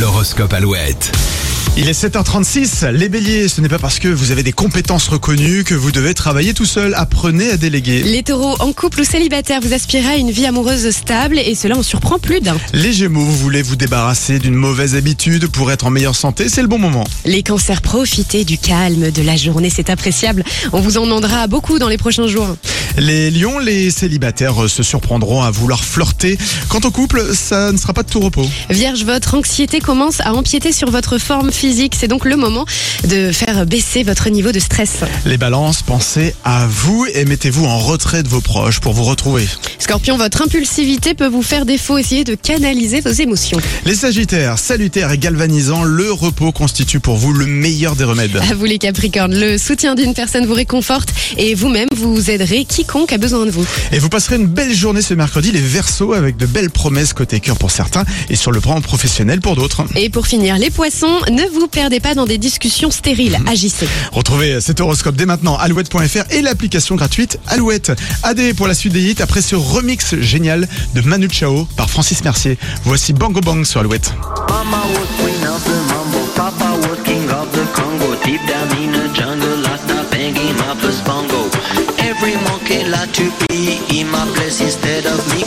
L'horoscope Alouette. Il est 7h36. Les béliers, ce n'est pas parce que vous avez des compétences reconnues que vous devez travailler tout seul. Apprenez à déléguer. Les taureaux, en couple ou célibataire, vous aspirez à une vie amoureuse stable et cela en surprend plus d'un. Les gémeaux, vous voulez vous débarrasser d'une mauvaise habitude pour être en meilleure santé, c'est le bon moment. Les cancers, profitez du calme de la journée, c'est appréciable. On vous en demandera beaucoup dans les prochains jours. Les lions, les célibataires se surprendront à vouloir flirter. Quant au couple, ça ne sera pas de tout repos. Vierge, votre anxiété commence à empiéter sur votre forme physique. C'est donc le moment de faire baisser votre niveau de stress. Les balances, pensez à vous et mettez-vous en retrait de vos proches pour vous retrouver. Scorpion, votre impulsivité peut vous faire défaut. Essayez de canaliser vos émotions. Les sagittaires, salutaires et galvanisants, le repos constitue pour vous le meilleur des remèdes. À vous les capricornes, le soutien d'une personne vous réconforte et vous-même vous aiderez quiconque a besoin de vous. Et vous passerez une belle journée ce mercredi, les versos, avec de belles promesses côté cœur pour certains et sur le plan professionnel pour d'autres. Et pour finir, les poissons, ne vous perdez pas dans des discussions stériles. Agissez. Retrouvez cet horoscope dès maintenant, alouette.fr et l'application gratuite Alouette. AD pour la suite des hits après ce remix génial de Manu Chao par Francis Mercier. Voici Bango Bang sur Alouette. Mama like to be in my place instead of me.